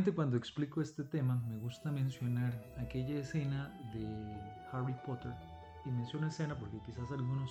Generalmente cuando explico este tema me gusta mencionar aquella escena de Harry Potter y menciono escena porque quizás algunos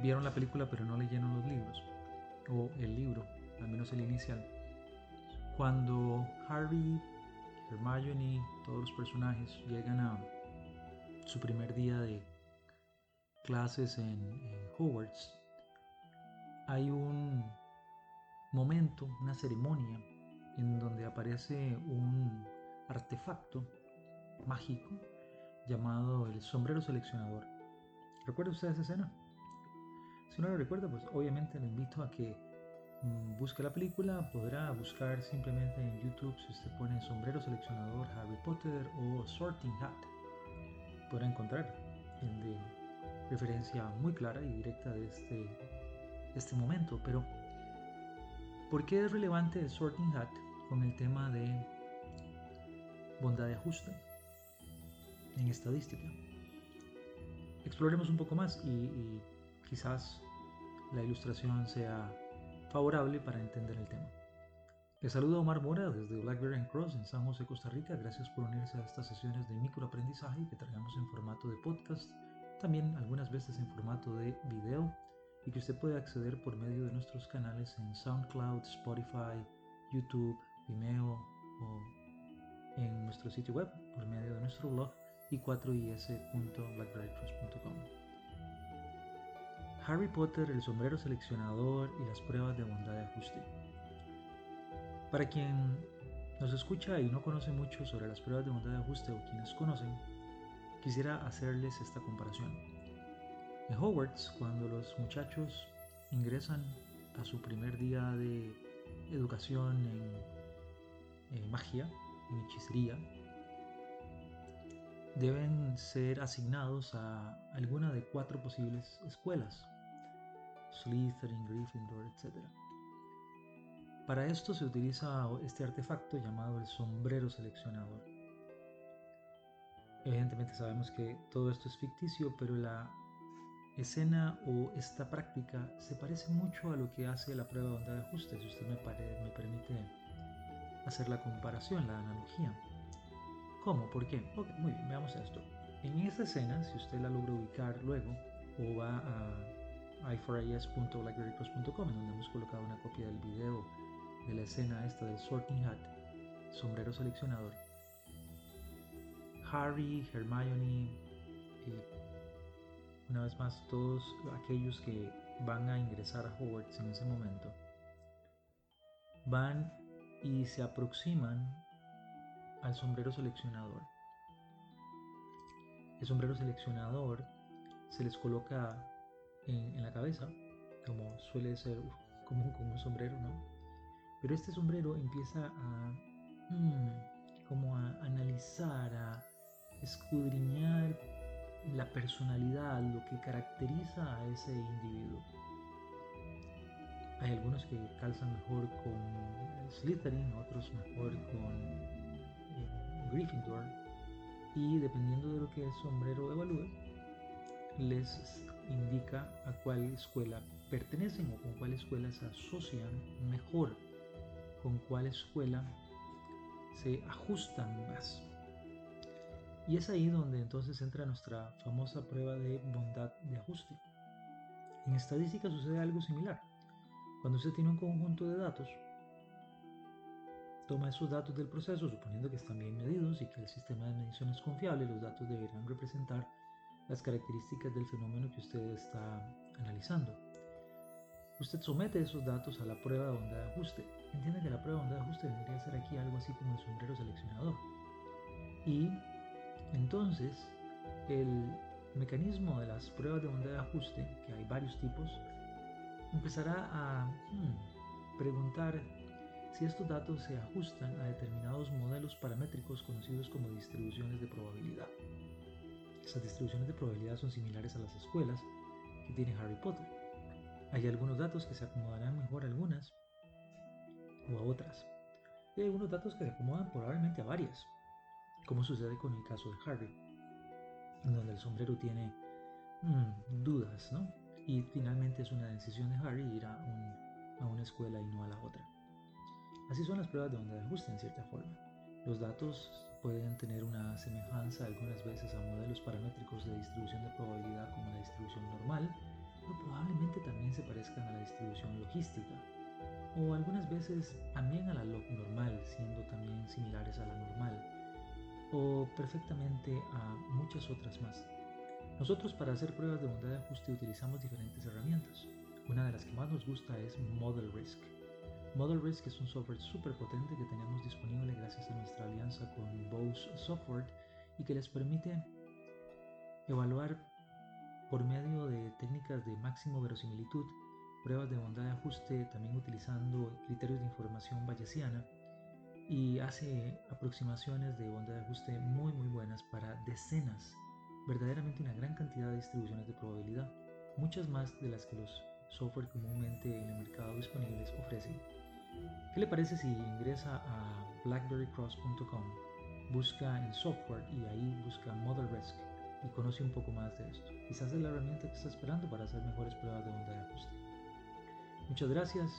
vieron la película pero no leyeron los libros o el libro, al menos el inicial. Cuando Harry, Hermione, todos los personajes llegan a su primer día de clases en, en Hogwarts, hay un momento, una ceremonia en donde aparece un artefacto mágico llamado el sombrero seleccionador. ¿Recuerda usted esa escena? Si no lo recuerda, pues obviamente le invito a que mm, busque la película. Podrá buscar simplemente en YouTube si usted pone sombrero seleccionador Harry Potter o Sorting Hat. Podrá encontrar de referencia muy clara y directa de este, este momento. Pero, ¿por qué es relevante el Sorting Hat? con el tema de bondad de ajuste en estadística. Exploremos un poco más y, quizás la ilustración sea favorable para entender el tema. Les saluda Omar Mora desde Blackberry Cross en San José, Costa Rica. Gracias por unirse a estas sesiones de microaprendizaje que traemos en formato de podcast, también algunas veces en formato de video y que usted puede acceder por medio de nuestros canales en SoundCloud, Spotify, YouTube, Vimeo o en nuestro sitio web por medio de nuestro blog y 4is.blackberrycross.com. Harry Potter, el sombrero seleccionador y las pruebas de bondad de ajuste. Para quien nos escucha y no conoce mucho sobre las pruebas de bondad de ajuste o quienes conocen, quisiera hacerles esta comparación. En Hogwarts, cuando los muchachos ingresan a su primer día de educación en magia, en hechicería, deben ser asignados a alguna de cuatro posibles escuelas, Slytherin, Gryffindor, etc. Para esto se utiliza este artefacto llamado el sombrero seleccionador. Evidentemente sabemos que todo esto es ficticio, pero la escena o esta práctica se parece mucho a lo que hace la prueba de onda de ajuste, si usted me, me permite hacer la comparación, la analogía. ¿Cómo? ¿Por qué? muy bien, veamos esto. En esta escena, si usted la logra ubicar luego, o va a i4is.blackberrycross.com, en donde hemos colocado una copia del video de la escena esta del Sorting Hat, sombrero seleccionador. Harry, Hermione, una vez más todos aquellos que van a ingresar a Hogwarts en ese momento, van y se aproximan al sombrero seleccionador. El sombrero seleccionador se les coloca en, la cabeza, como suele ser común con un sombrero, ¿no? Pero este sombrero empieza a, hmm, como a analizar, a escudriñar la personalidad, lo que caracteriza a ese individuo. Hay algunos que calzan mejor con Slytherin, otros mejor con eh, Gryffindor. Y dependiendo de lo que el sombrero evalúe, les indica a cuál escuela pertenecen o con cuál escuela se asocian mejor, con cuál escuela se ajustan más. Y es ahí donde entonces entra nuestra famosa prueba de bondad de ajuste. En estadística sucede algo similar. Cuando usted tiene un conjunto de datos, toma esos datos del proceso, suponiendo que están bien medidos y que el sistema de medición es confiable, los datos deberán representar las características del fenómeno que usted está analizando. Usted somete esos datos a la prueba de onda de ajuste. Entiende que la prueba de onda de ajuste debería ser aquí algo así como el sombrero seleccionador. Y entonces el mecanismo de las pruebas de bondad de ajuste, que hay varios tipos, empezará a hmm, preguntar si estos datos se ajustan a determinados modelos paramétricos conocidos como distribuciones de probabilidad. Estas distribuciones de probabilidad son similares a las escuelas que tiene Harry Potter. Hay algunos datos que se acomodarán mejor a algunas o a otras. Y hay algunos datos que se acomodan probablemente a varias, como sucede con el caso de Harry, en donde el sombrero tiene hmm, dudas, ¿no? Y finalmente es una decisión de Harry ir a, a una escuela y no a la otra. Así son las pruebas de onda de ajuste en cierta forma. Los datos pueden tener una semejanza algunas veces a modelos paramétricos de distribución de probabilidad como la distribución normal, pero probablemente también se parezcan a la distribución logística, o algunas veces también a la log normal, siendo también similares a la normal, o perfectamente a muchas otras más. Nosotros para hacer pruebas de bondad de ajuste utilizamos diferentes herramientas. Una de las que más nos gusta es Model Risk. Model Risk es un software súper potente que tenemos disponible gracias a nuestra alianza con Bose Software y que les permite evaluar por medio de técnicas de máximo verosimilitud, pruebas de bondad de ajuste, también utilizando criterios de información bayesiana y hace aproximaciones de bondad de ajuste muy muy buenas para decenas, verdaderamente una gran cantidad de distribuciones de probabilidad, muchas más de las que los software comúnmente en el mercado disponibles ofrecen. ¿Qué le parece si ingresa a blackberrycross.com, busca en software y ahí busca Model Risk y conoce un poco más de esto? Quizás es la herramienta que está esperando para hacer mejores pruebas de onda de ajuste. Muchas gracias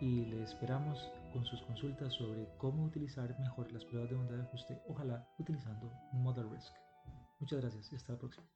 y le esperamos con sus consultas sobre cómo utilizar mejor las pruebas de onda de ajuste, ojalá utilizando Model Risk. Muchas gracias y hasta la próxima.